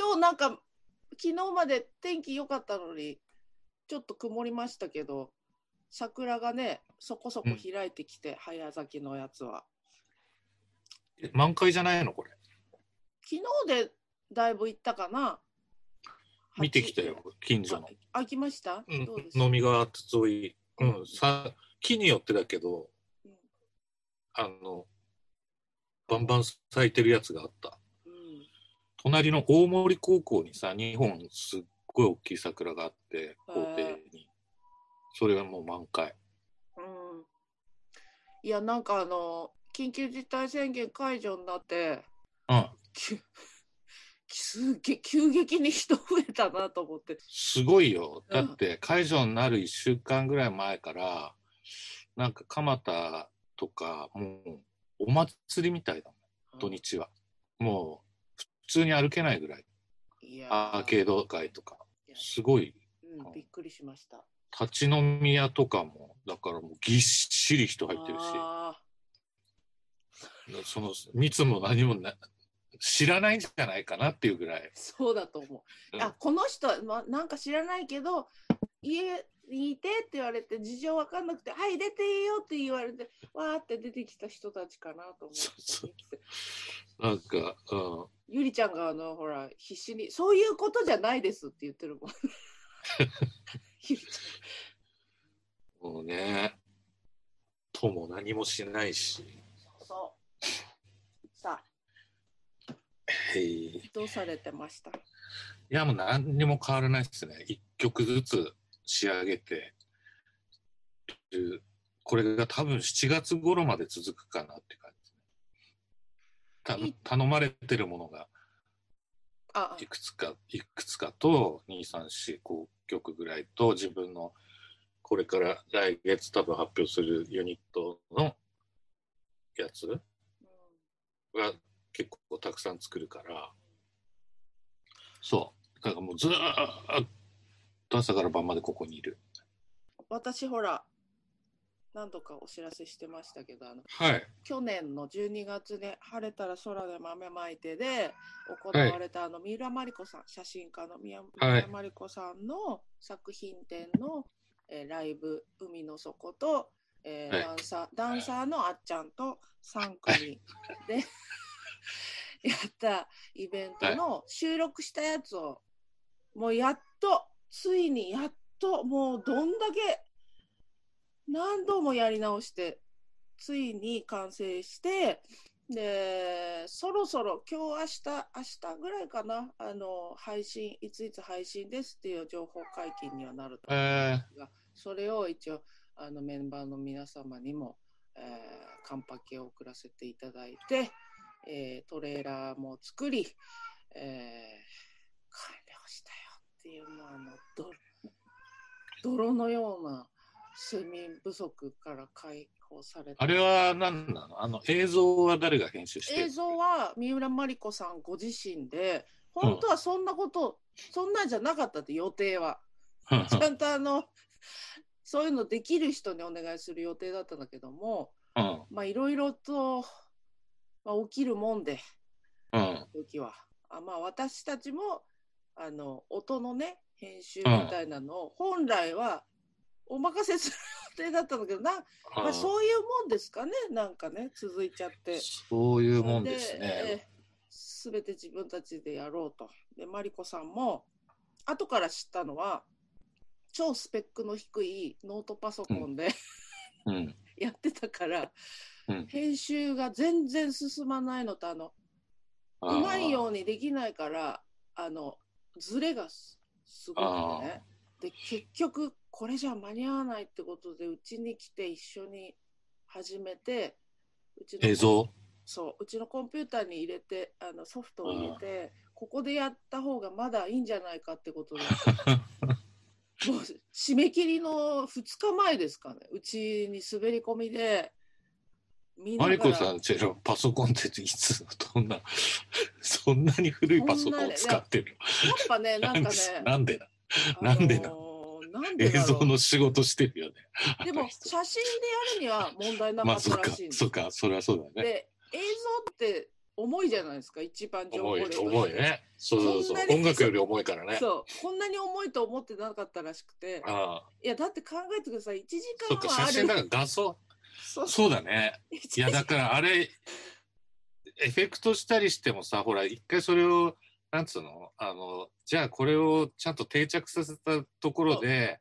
今日なんか昨日まで天気良かったのにちょっと曇りましたけど桜がねそこそこ開いてきて、早咲きのやつは。え満開じゃないの？これ。昨日でだいぶ行ったかな。見てきたよ、近所の。あ来ました、うん。どうです？飲み川沿い。うん、さ木によってだけど、うん。あの、バンバン咲いてるやつがあった。うん隣の大森高校にさ、2本すっごい大きい桜があって、校庭に。それがもう満開。うんいやなんかあの緊急事態宣言解除になってうん。すげ急激に人増えたなと思ってすごいよ。うんだって解除になる1週間ぐらい前から、なんか蒲田とか、もうお祭りみたいだもん、土日は。もう普通に歩けないぐらい。いやアーケード街とか。すごい。うん、びっくりしました。立ち飲み屋とかも、だからもうぎっしり人入ってるし、あその密も何もな知らないんじゃないかなっていうぐらい。ー。そうだと思う、うん。あこの人は、ま、なんか知らないけど家にいてって言われて事情わかんなくて「はい出ていいよ」って言われてわーって出てきた人たちかなと思って。そうそう。なんか、うん、ゆりちゃんがあのほら必死に「そういうことじゃないです」って言ってるもん もうね、とも何もしないし、ゃんそうさあへい。どうされてました？いや、もう何にも変わらないですね。一曲ずつ仕上げてる。これが多分7月頃まで続くかなって感じ。た頼まれてるものがあいくつか、いくつかと、2、3、4、5曲ぐらいと、自分のこれから来月多分発表するユニットのやつ？うん。が結構たくさん作るから、そう。だからもうずーっと朝から晩までここにいる。私ほら何度かお知らせしてましたけどあのはい。去年の12月で「晴れたら空で豆まいて」で行われたあの三浦真理子さん写真家の三浦真理子さんの作品展の、えーライブ「海の底と」えーはい。ダンサーダンサーのあっちゃんと3組で やったイベントの収録したやつをもうやっとついにやっともうどんだけ何度もやり直してついに完成してでそろそろ今日明日明日ぐらいかなあの配信いついつ配信ですっていう情報解禁にはなると思うんえですが、それを一応あのメンバーの皆様にも、えー、カンパケを送らせていただいて、えートレーラーも作り、えー完了したよっていうもうあの泥泥のような睡眠不足から解放された。あれは何なの？あの映像は誰が編集してる？映像は三浦真理子さんご自身で本当はそんなこと、そんなんじゃなかったって予定は。ちゃんとあのそういうのできる人にお願いする予定だったんだけどもうん。まあいろいろと、まあ、起きるもんでうん。時は。あまあ私たちもあの音のね編集みたいなのを本来はお任せする予定だったんだけどな、まあ、そういうもんですかねなんかね続いちゃって。そういうもんですね。すべて自分たちでやろうと。で、マリコさんも、後から知ったのは、超スペックの低いノートパソコンで、うん。やってたから、うん編集が全然進まないのと、あの、うまいようにできないから、あの、ズレがすすごくてね。で、結局、これじゃ間に合わないってことで、うちに来て一緒に始めて、うちの映像？そううちのコンピューターに入れてあのソフトを入れてここでやった方がまだいいんじゃないかってことで もう締め切りの2日前ですかね。うちに滑り込みでみんなマリコさんちのパソコンっていつどんな そんなに古いパソコンを使ってるやっぱねなんかね なんでなんでななんで映像の仕事してるよね。でも写真でやるには問題なかっまあそっからたしいんですそっかそれはそうだね。で映像って重いじゃないですか一番情報重い量として重いね。そうそうそう。音楽より重いからね。そうこんなに重いと思ってなかったらしくて。ああ。いやだって考えてください。1時そっか間はある。写真だから画像。そうそう。だね。1いやだからあれエフェクトしたりしてもさほら一回それをなんつうの？あのじゃあこれをちゃんと定着させたところで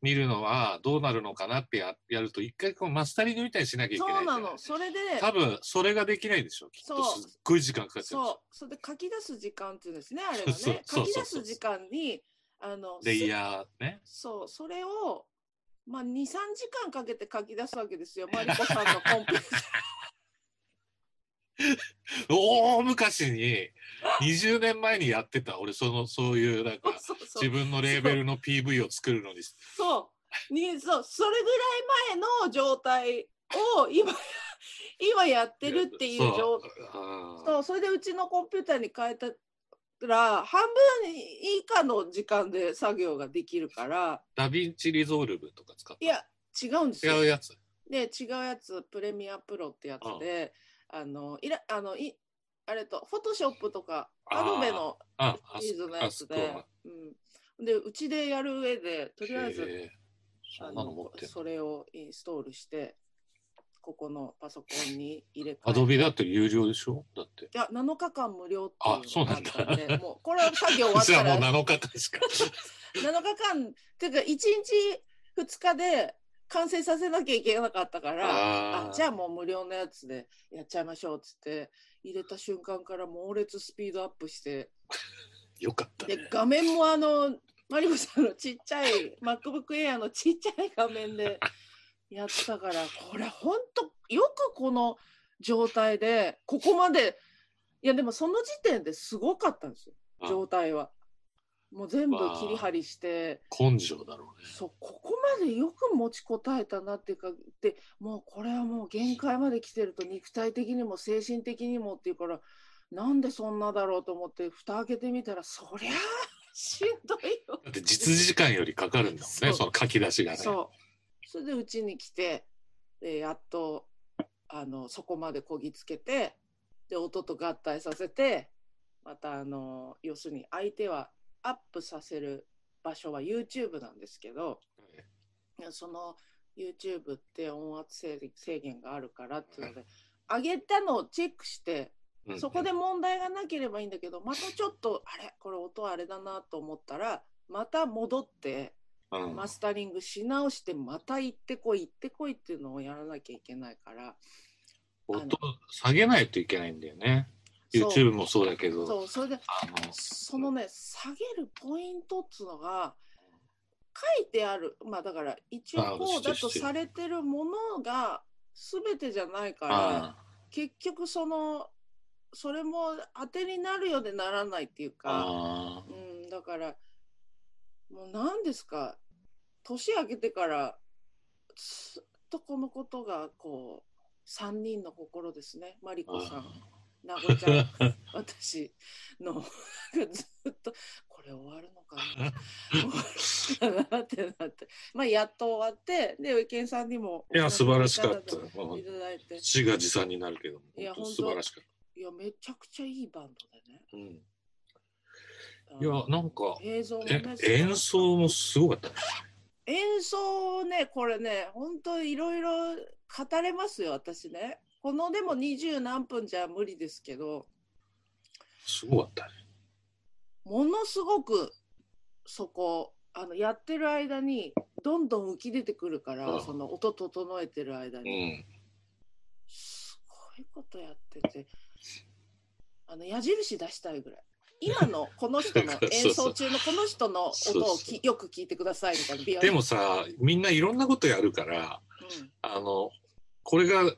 見るのはどうなるのかなってややると一回こうマスタリングみたいにしなきゃいけそないうじゃなの。それで多分それができないでしょきっと。そう。すっごい時間かかっちゃう。そう。ょそれで書き出す時間っていうんですねあれは そうねそうそう。書き出す時間にあのレイヤーね。そう。それをまあ23時間かけて書き出すわけですよ。マリコさんのコンピューター 大昔に20年前にやってた俺そのそういうなんかそうそう自分のレーベルの PV を作るのに。そう。にそうそれぐらい前の状態を今 今やってるっていう状そう。あー。そうそれでうちのコンピューターに変えたら半分以下の時間で作業ができるから。 DaVinci Resolve とか使っいや違うんですよ。た違うやつ。で違うやつプレミアプロってやつであのいらあのいあれとフォトショップとかアドベのああシリーズのやつそであ、うん、でうちでやる上でとりあえず、あのそれをインストールしてここのパソコンに入れ替えて。アドビだって有料でしょ？だって。いや7日間無料ってあいそううなんだ。もうこれは作業終わった もうら7日間しか？7日間っていうか1日2日で完成させなきゃいけなかったからああじゃあもう無料のやつでやっちゃいましょうっつって入れた瞬間から猛烈スピードアップして。よかったね。で画面もあのマリコさんのちっちゃい MacBook Air のちっちゃい画面でやったからこれほんとよくこの状態でここまでいやでもその時点ですごかったんですよあ。状態は。もう全部切り張りして。根性だろうね。そうここまでよく持ちこたえたなっていうかでもうこれはもう限界まで来てると肉体的にも精神的にもっていうからなんでそんなだろうと思って蓋開けてみたらそりゃあしんどいよ。だって実時間よりかかるんだもんねその書き出しがね。そう。それでうちに来てでやっとあのそこまでこぎつけてで音と合体させてまたあの要するに相手はアップさせる場所は YouTube なんですけどいやその YouTube って音圧制制限があるからっていうので上げたのをチェックしてうん。そこで問題がなければいいんだけどまたちょっとあれこれ音あれだなと思ったらまた戻ってうん。マスタリングし直してまた行ってこい行ってこいっていうのをやらなきゃいけないから。音下げないといけないんだよね YouTube もそうだけど。そうそれであのそのね下げるポイントっつうのが書いてある。まあだから一応あこうだとされてるものが全てじゃないからあ結局そのそれも当てになるようでならないっていうか、あうん、だからもう何ですか年明けてからずっとこのことがこう3人の心ですねマリあコさんなごちゃん私のずっとこれ終わるのかな？終わるのかな？ってなって。まあやっと終わってでウケンさんにもいや素晴らしかった。おいただいて自画自賛になるけどいや素晴らしかっいやめちゃくちゃいいバンドでね。た、うん、あいやのなんか映像も演奏もすごかった。ね演奏ねこれね本当いろいろ語れますよ私ねこのでも二十何分じゃ無理ですけどすごかったね。ものすごくそこあのやってる間にどんどん浮き出てくるから、うん。その音整えてる間うに、ん。すごいことやっててあの矢印出したいぐらい。今のこの人の 演奏中のこの人の音をきよく聞いてくださいみたいなでもさみんないろんなことやるからうん。あのこれが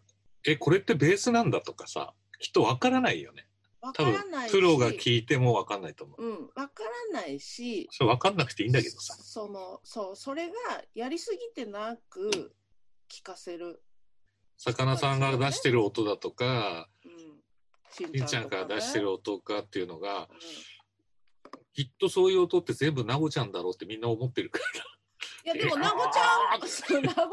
えこれってベースなんだとかさきっとわからないよね。わ多分からないし。プロが聞いてもわかんないと思う。うん、わからないし、それわかんなくていいんだけどさ。そのそうそれがやりすぎてなく聞かせる、魚さんが出してる音だとかうん、しりんちゃんが出してる音かっていうのがうきっとそういう音って全部なごちゃんだろうってみんな思ってるからいやでもなごちゃん、なごちゃんじゃな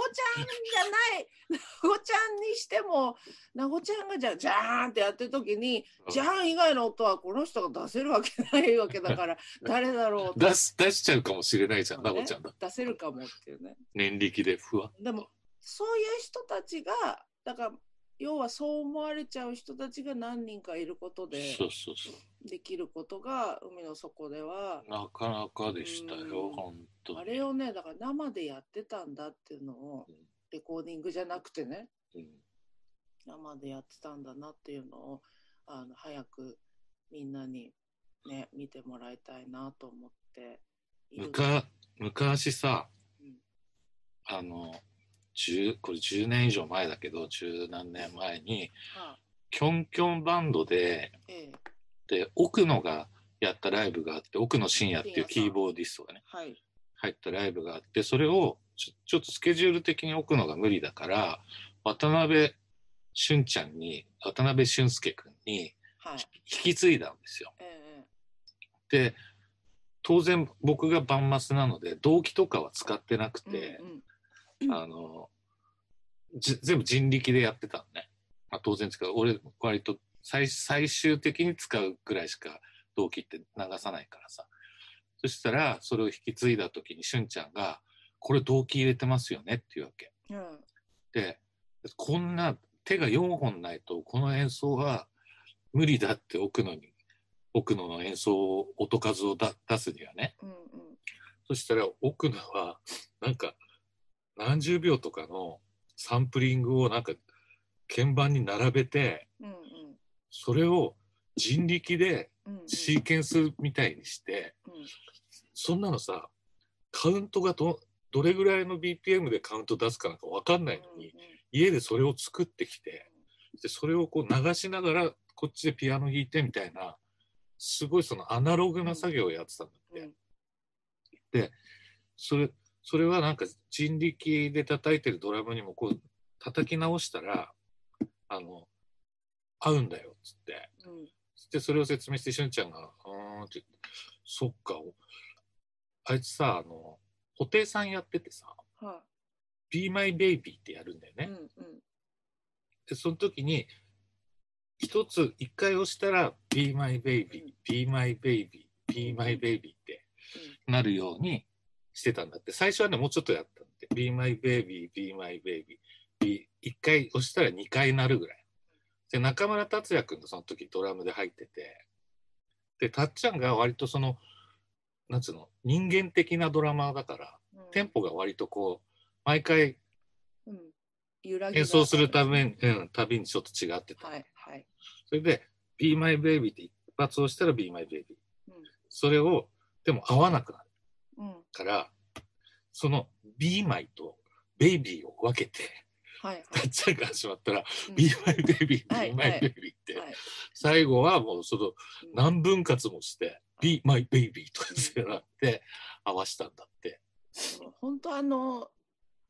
い、なごちゃんにしても、なごちゃんがじゃあ、じゃーんってやってる時に、じゃーん以外の音はこの人が出せるわけないわけだから、誰だろう出す出しちゃうかもしれないじゃん、なごちゃんだ。出せるかもっていうね。念力でふわ。でも、そういう人たちが、だから、要はそう思われちゃう人たちが何人かいることでそうそうそう。できることが海の底ではなかなかでしたよ、うん。本当に。あれをねだから生でやってたんだっていうのをうん。レコーディングじゃなくてねうん。生でやってたんだなっていうのをあの早くみんなにね見てもらいたいなと思って昔さ、うん。あの10これ10年以上前だけど十何年前にはあ。キョンキョンバンドでええ。で奥野がやったライブがあって奥野真也っていうキーボーディストがねはい。入ったライブがあってそれをちょっとスケジュール的に奥野が無理だから渡辺俊ちゃんに渡辺俊介君にはい。引き継いだんですよ。えで当然僕がバンマスなので動機とかは使ってなくえて、うんうんあのじ全部人力でやってたのね、まあ、当然使う俺割と最最終的に使うぐらいしか動機って流さないからさ。そしたらそれを引き継いだ時にしゅんちゃんが「これ動機入れてますよね」っていうわけ。うん。でこんな手が4本ないとこの演奏は無理だって奥野に奥野の演奏音数をだ出すにはね。うんうん。そしたら奥野はなんか何十秒とかのサンプリングをなんか鍵盤に並べてうんそれを人力でうんうん。シーケンスみたいにしてうん。そんなのさカウントがどどれぐらいの BPM でカウント出すかなんか分かんないのに家でそれを作ってきてでそれをこう流しながらこっちでピアノ弾いてみたいなすごいそのアナログな作業をやってたんだって。うん。それそれはなんか人力で叩いてるドラムにもこう叩き直したらあの合うんだよっつって。うん。でそれを説明してしゅんちゃんが「うーん」って言って「そっかあいつさあの布袋さんやっててさは「Be My Baby」ってやるんだよね。いうんうん。でその時に一つ一回押したら「Be My Baby」「Be My Baby」「Be My Baby」ってなるようにしてたんだって。最初はねもうちょっとやったんで「Be My Baby」「Be My Baby」Be 一回押したら2回なるぐらい。で中村達也君がその時ドラムで入ってて。でたっちゃんが割とそのなんつうの人間的なドラマーだからうん。テンポが割とこう毎回演奏するために、うん、たびにちょっと違ってた、はいはい。それで「Be My Baby」って一発押したら「Be My Baby うん」それをでも合わなくなる。うんからその「Be My」と「Baby」を分けてはいはい。たっちゃんが始まったら「うん。Be My Baby」「はい Be My Baby」ってはい。最後はもうそのうん。何分割もして「Be My Baby」とかってなって合わしたんだって。本当あの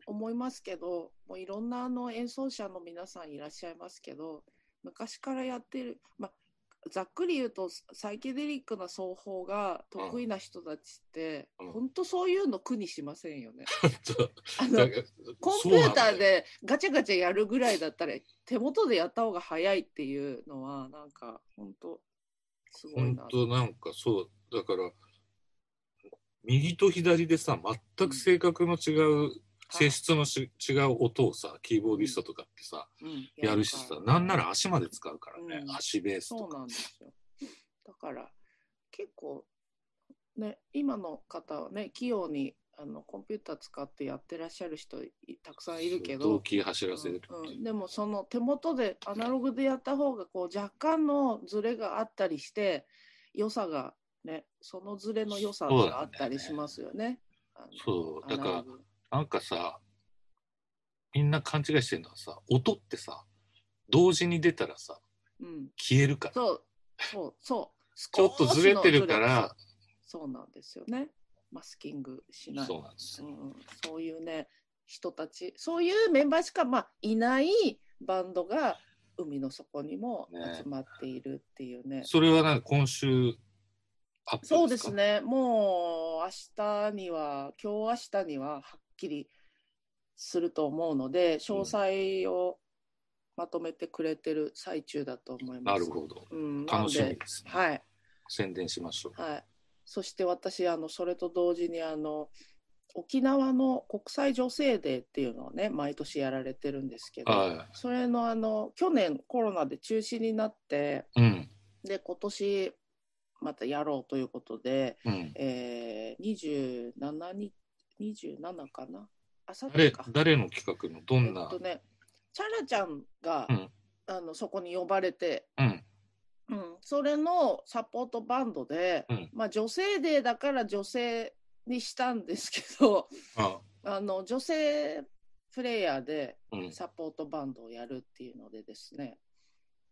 思いますけどもういろんなあの演奏者の皆さんいらっしゃいますけど昔からやってる、まあ、ざっくり言うとサイケデリックな奏法が得意な人たちって、うん本当そういうの苦にしませんよね。あのコンピューターでガチャガチャやるぐらいだったら手元でやった方が早いっていうのはなんか本当すごい本な。当なんかそうだから右と左でさ全く性格の違う、性質のし違う音をさキーボーディストとかってさ、うん。やるしさなんなら足まで使うからね、うん。足ベースとか。そうなんですよ。だから結構ね今の方はね器用にあのコンピューター使ってやってらっしゃる人いたくさんいるけど、動機走らせるうんいう。うん。でもその手元でアナログでやった方がこう若干のズレがあったりして良さがねそのズレの良さがあったりしますよね。あのそうだからなんかさみんな勘違いしてるのはさ音ってさ同時に出たらさうん、消えるから。そうそうそう。ちょっとずれてるからそうなんですよね。マスキングしない。そうなんですよ。うんうん。そういうね人たち。そういうメンバーしか、まあ、いないバンドが海の底にもね。集まっているっていうね。それはなんか今週そうですね。もう明日には、今日明日にははっきりすると思うので、詳細をまとめてくれてる最中だと思います。なるほど。うん、楽しみですね。はい。宣伝しましょう。はい。そして私、あの、それと同時に、あの、沖縄の国際女性デーっていうのをね、毎年やられてるんですけど、はそれのあの、去年コロナで中止になって、い。うん。で、今年またやろうということで、うん。えー、27日、27かな？あさって誰か。誰の企画の？どんな？えっと。ね、チャラちゃんが、うんあのそこに呼ばれて、うん。うん、それのサポートバンドで、うんまあ、女性デーだから女性にしたんですけどああの女性プレイヤーでうん。サポートバンドをやるっていうのでですね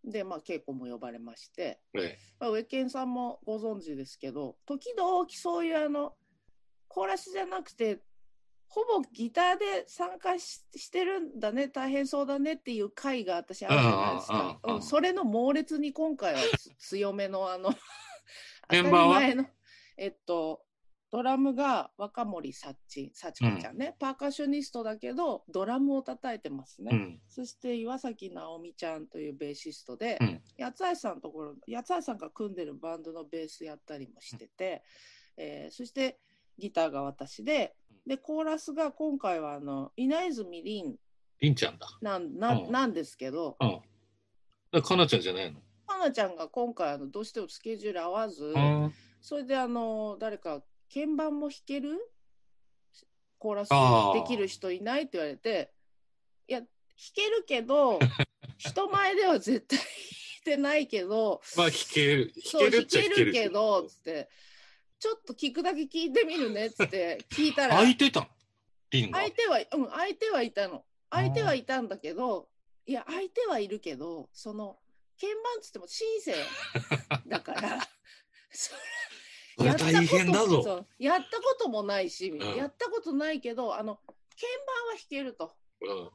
で、まあ、稽古も呼ばれまして、えまあ、ウェケンさんもご存知ですけど時々そういうあのコーラスじゃなくてほぼギターで参加ししてるんだね大変そうだねっていう回が私あるじゃないですか。うんうんうん、うん。うん、それの猛烈に今回はつ強めのあの メンバーは？えっとドラムが若森幸幸子ちゃんね、パーカッショニストだけどドラムを叩いてますね、うん。そして岩崎直美ちゃんというベーシストで、うん。八橋さんのところ八橋さんが組んでるバンドのベースやったりもしてて、えーそしてギターが私ででコーラスが今回はあの稲泉凛。りんちゃんだ。なんな,、うん。なんですけど。うん。だかなちゃんじゃないの？かなちゃんが今回あのどうしてもスケジュール合わず、あそれであの誰か鍵盤も弾ける？コーラスできる人いないって言われていや弾けるけど 人前では絶対弾いてないけどまあ弾ける。そう弾弾けるっちゃけ弾けるるけどつってちょっと聞くだけ聞いてみるねっ つって聞いたら。相手はうん相手はいたの。相手はいたんだけどいや相手はいるけどその鍵盤っつってもシンセだから。そそれ大変だぞ。そうやったこともないし、ん。やったことないけどあの鍵盤は弾けると。うん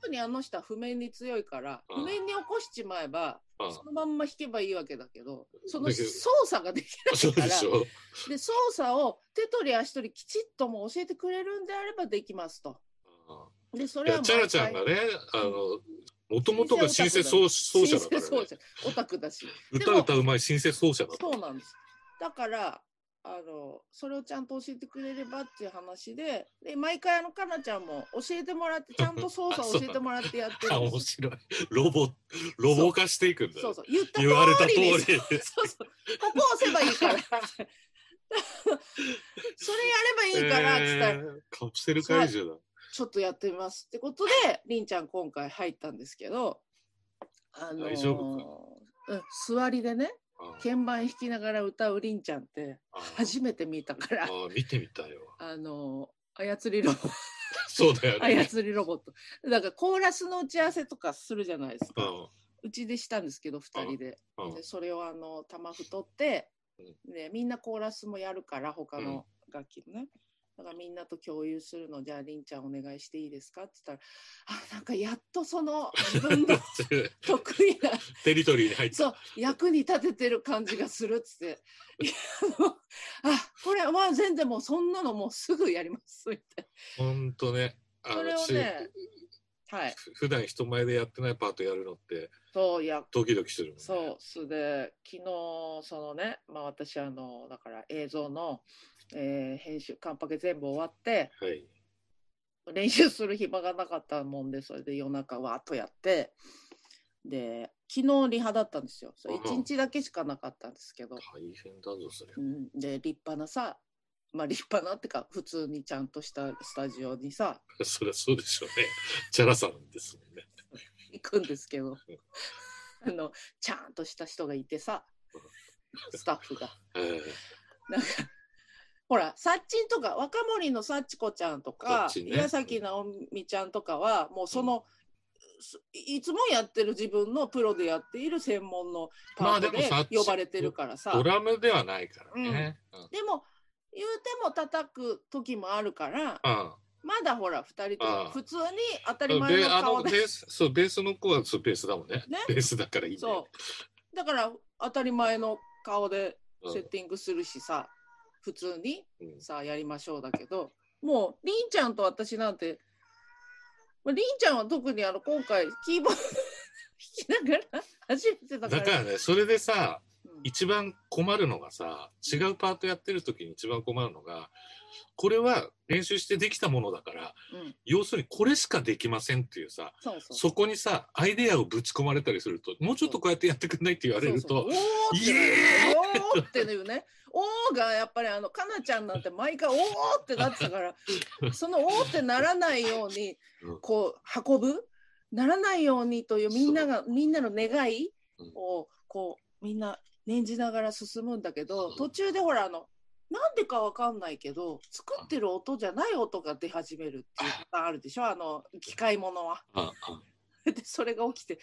特にあの人は譜面に強いから、うん。譜面に起こしちまえば、うん。そのまんま弾けばいいわけだけどその操作ができそないからうで操作を手取り足取りきちっとも教えてくれるんであればできますと。でそれはチャラちゃんがね、あの、もともとがシンセ奏奏者だから、ね、シンセ奏者。オタクだし。歌歌うまいシンセ奏者だそうなんです。だからあのそれをちゃんと教えてくれればっていう話でで毎回あのかなちゃんも教えてもらってちゃんと操作を教えてもらってやってる面白い。ロボ、ロボ化していくんだ。よ。そうそう。言った通言われた通りそうそう。ここ押せばいいから。それやればいいからっつったら、えーカプセル怪獣だ。ちょっとやってみますってことでりんちゃん今回入ったんですけどあのー大丈夫か？うん、座りでねあ鍵盤弾きながら歌うりんちゃんってあ初めて見たから。あ見てみたよ。あの操りロボ。そうだよね。操りロボット。だからコーラスの打ち合わせとかするじゃないですか、ううちでしたんですけど2人で,、でそれをあの玉太ってうん、でみんなコーラスもやるから他の楽器のね、だからみんなと共有するの。じゃありんちゃんお願いしていいですか？って言ったらあなんかやっとその自分の 得意なテリトリーに入って。そう役に立ててる感じがするっつって。あこれまあ全然もうそんなのもうすぐやりますみたいほんとね。あそれをのねなはい。し普段人前でやってないパートやるのってそういやドキドキするもんね。そうそれで昨日そのねまあ私あのだから映像の、えー編集カンパケ全部終わってはい。練習する暇がなかったもんでそれで夜中わーっとやってで昨日リハだったんですよそれうん1日だけしかなかったんですけど、大変だぞ、それう。ん、で立派なさまあ立派なってか普通にちゃんとしたスタジオにさ そりゃそうでしょうね。チャラさんですもんね。行くんですけどあのちゃんとした人がいてさスタッフが。えーなんかほら、サッチンとか、若森のサッチコちゃんとか、ね岩崎直美ちゃんとかは、もうその、すいつもやってる自分のプロでやっている専門のパートで呼ばれてるからさ。ドラムではないからね。うんでも、言うても叩く時もあるから、うんまだほら、二人と普通に当たり前のの顔で。ベースそうベースの子はそうベースだもんねねベースだからいいんだよそう。だから、当たり前の顔でうんセッティングするしさ。普通にうん。さあやりましょうだけどもうりんちゃんと私なんてまありんちゃんは特にあの今回キーボード弾きながら初めてだから。だからねそれでさうん。一番困るのがさ違うパートやってる時に一番困るのがこれは練習してできたものだからうん。要するにこれしかできませんっていうさそこにさアイデアをぶち込まれたりするともうちょっとこうやってやってくんないって言われるとおーってイエおーっていうね。おーがやっぱりあのかなちゃんなんて毎回おーってなってたから そのおーってならないようにうん。こう運ぶ？ならないようにというみんながみんなの願いうん。をこうみんな念じながら進むんだけどうん。途中でほらあのなんでかわかんないけど作ってる音じゃない音が出始めるっていうパターンあるでしょ？あの機械物は。ああ でそれが起きて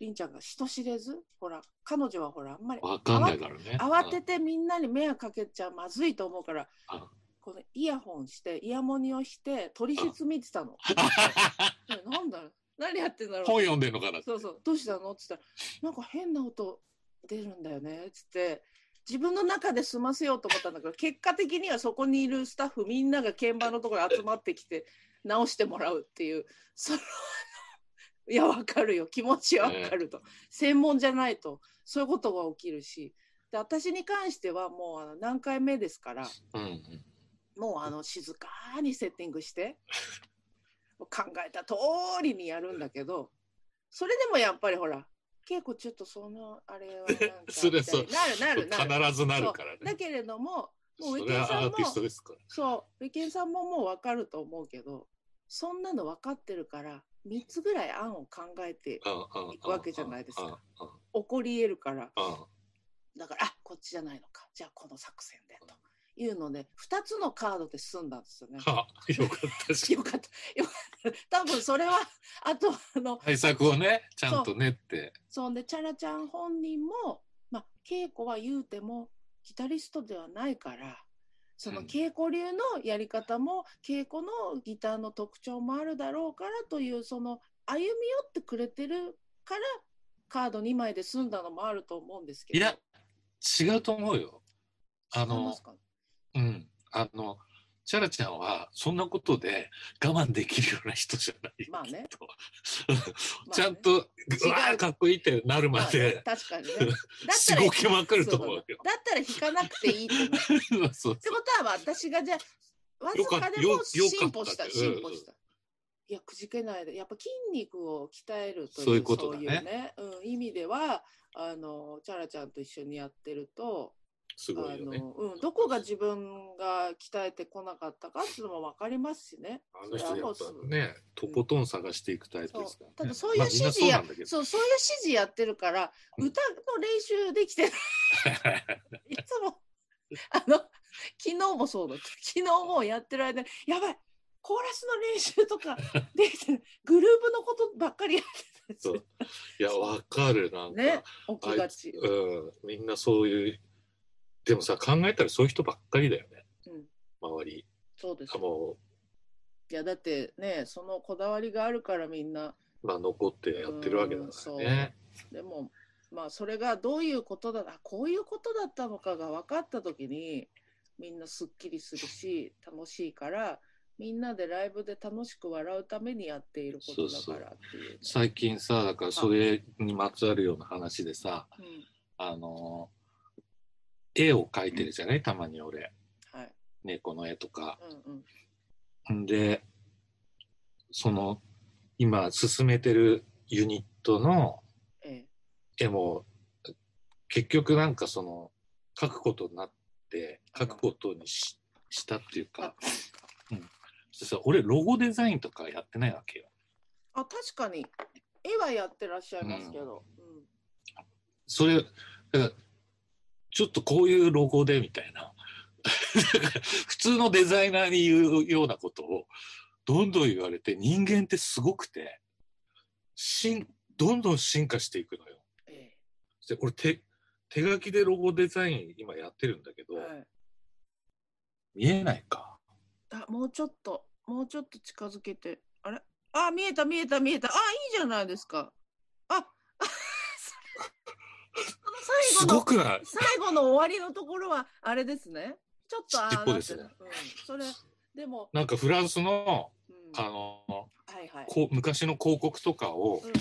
りんちゃんが人知れず？ほら彼女はほらあんまりわかんないからね。慌ててみんなに迷惑かけちゃまずいと思うからあこのイヤホンしてイヤモニをして取説見てたの。えなんだろう？何やってんだろう？本読んでんのかなそうそう。どうしたの？って言ったらなんか変な音出るんだよね。っつって自分の中で済ませようと思ったんだけど結果的にはそこにいるスタッフみんなが鍵盤のところに集まってきて 直してもらうっていうその いやわかるよ。気持ちはわかると、専門じゃないと。そういうことが起きるし。で私に関してはもうあの何回目ですからもうあの静かにセッティングして 考えた通りにやるんだけどそれでもやっぱりほら稽古ちょっとそのあれはなんか それそう。みたいになるなるなる。必ずなるからね。だけれどももうウそィケンさんもそうウィケンさんももう分かると思うけどそんなの分かってるから3つぐらい案を考えて行くわけじゃないですか。うん起こり得るから。だからあこっちじゃないのか。じゃあこの作戦でというので2つのカードで済んだんですよね。はよかったし よかった。よかった。多分それは、あと、あの、対策をねちゃんと練ってそんで、チャラちゃん本人も、まあ、稽古は言うても、ギタリストではないから、そのうん稽古流のやり方も、稽古のギターの特徴もあるだろうからという、その、歩み寄ってくれてるから、カード2枚で済んだのもあると思うんですけど。いや違うと思うよあのうん。あのチャラちゃんはそんなことで我慢できるような人じゃないまあね。ちゃんと、うわーかっこいいってなるまで、確かにね。だっしたごきまくると思うよ。だったら弾かなくていい。ってことは私がじゃあわずかでも進歩した進歩した。いやくじけないで。やっぱ筋肉を鍛えるというそういうことだね。そういうねうん、意味ではあのチャラちゃんと一緒にやってるとすごあいよね。の、うん、どこが自分が鍛えてこなかったかっていうのも分かりますしね。あの人やっぱね、とことん探していくタイプですから、ね。ただそういう指示や、そうなんだけど。そうそういう指示やってるからうん歌の練習できてない いつも、あの、昨日もそうだった。昨日もやってる間に、やばい、コーラスの練習とかでグループのことばっかりやってそたういや、わかる、なんか。ね、起きがち。うん、みんなそういう、でもさ、考えたらそういう人ばっかりだよね、うん、周り。そうですもいや、だってね、そのこだわりがあるからみんな、う、まあ、残ってやってるわけだからね。でも、まあ、それがどういうことだ、あこういうことだったのかが分かったときに、みんなすっきりするし、楽しいから、みんなでライブで楽しく笑うためにやっていることだからっていうね、最近さ、だからそれにまつわるような話でさ、うん。あの、絵を描いてるじゃない？たまに俺。はい。猫の絵とか。うんうん。んで、その、今進めてるユニットのえ絵も、結局なんかその、描くことになって、描くことにししたっていうか、うん。そしたら俺、ロゴデザインとかやってないわけよ。あ、確かに、絵はやってらっしゃいますけど。うんそれ、だから、ちょっとこういうロゴでみたいな。普通のデザイナーに言うようなことをどんどん言われて人間ってすごくて進どんどん進化していくのよ。えで俺手手書きでロゴデザイン今やってるんだけど、えはい。見えないか。あ、もうちょっと、もうちょっと近づけて。あれ？あ、見えた、見えた、見えた。あ、いいじゃないですか。最す後の、ごくない？最後の終わりのところは、あれですね。ちょっとあー尻尾ですね。うん、それでも、なんかフランスのうん、あのはいはい。こう昔の広告とかをうんうん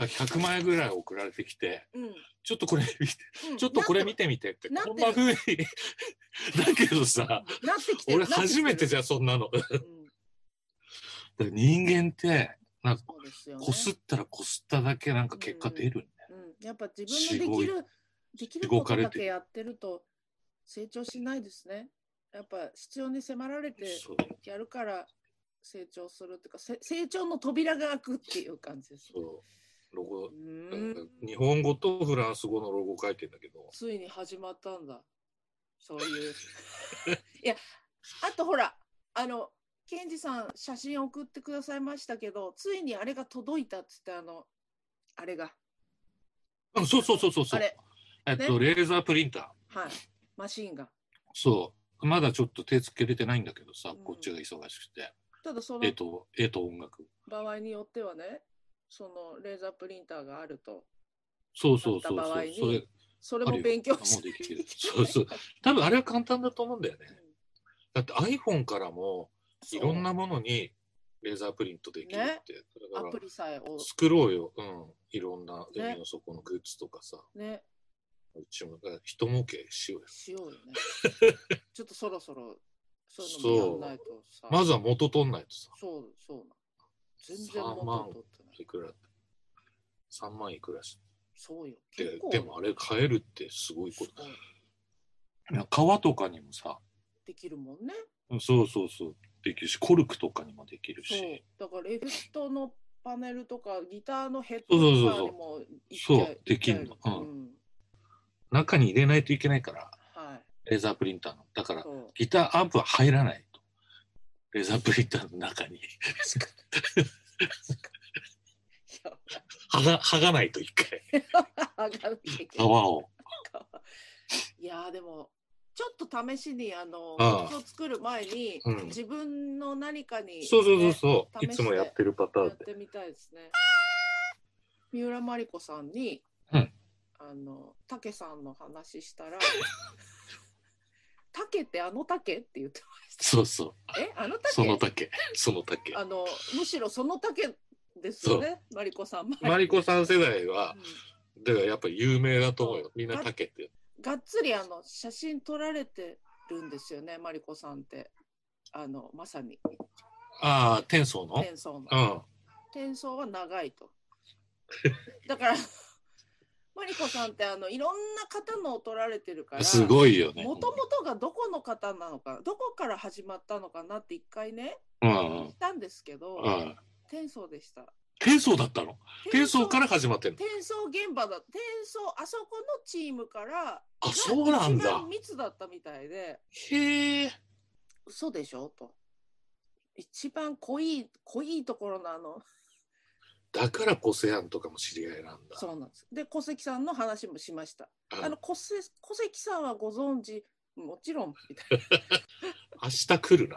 うん100枚ぐらい送られてきてうん。うんちょっとこれ見てうん。ちょっとこれ見てみてってこんな風にだけどさ俺初めてじゃそんなの。人間ってなんか。こすったらこすっただけなんか結果出るやっぱ自分のできるできることだけやってると成長しないですね。やっぱ必要に迫られてやるから成長するっていうかせ成長の扉が開くっていう感じです。そうロゴ日本語とフランス語のロゴ書いてんだけどついに始まったんだ。そういう。いや、あとほら、あの、ケンジさん、写真送ってくださいましたけど、ついにあれが届いたっつって、あの、あれが、あそうそうそうそうそう。あれ、えっと、レーザープリンター。はい、マシーンが。そう。まだちょっと手つけれてないんだけどさ、うん。こっちが忙しくて。ただその絵と絵と音楽。場合によってはね、そのレーザープリンターがあると、そうそうそうなった場合にそうそれそれも勉強しもうできる。そうそう。多分あれは簡単だと思うんだよね。うん。だって iPhone からもそう。いろんなものにレーザープリントできるって、だからアプリさえを作ろうよ、うん、いろんなね。海の底のグッズとかさ、ね、うちもだから人儲けしようよ。しようよね。ちょっとそろそろ、そういうのもやんないとさ。まずは元取んないとさ。そう、そう。全然3万元取ってない。いくら3万いくらしそうよ。て結構。でもあれ買えるってすごいことすごい。いや革とかにもさ。できるもんね。そうそうそうできるしコルクとかにもできるそうし。だからエフトのパネルとかギターのヘッドとかにもいっちゃそうできんの。う。ん。うん。中に入れないといけないからはい。レーザープリンターの。だからそう。ギターアンプは入らないと。レーザープリンターの中に。いや剥が剥がないと一回。皮を。いやーでもちょっと試しにあのあ作る前に、うん。自分の何かに、そうそうそうそう、ねいつもやってるパターやっンでてみたいですね。三浦真理子さんに、うん。あの竹さんの話したら竹ってあの竹って言って。そうそう。えあの竹？その竹。その竹。あのむしろその竹ですよね、マリコさん。マリコさん世代はうん。だからやっぱり有名だと思うよ。みんな竹ってがっつりあの写真撮られてるんですよね、マリコさんって。あのまさにああ天宗の？転送の。うん転送は長いと。だから、マリコさんってあのいろんな方のを撮られてるから、すごいよねもともとがどこの方なのか、どこから始まったのかなって一回ね、うんうん聞いたんですけど、うん転送でした。天宗だったの？天宗から始まってんの？転送現場だ、転送、あそこのチームから、あそうなんだ。一番密だったみたいで、へえ。嘘でしょ？と。一番濃い、濃いところのあの、だからコセアンとかも知り合いなんだ。そうなんです。で、小関さんの話もしました。うん。あの小せ小関さんはご存知？もちろん。みたい明日来るな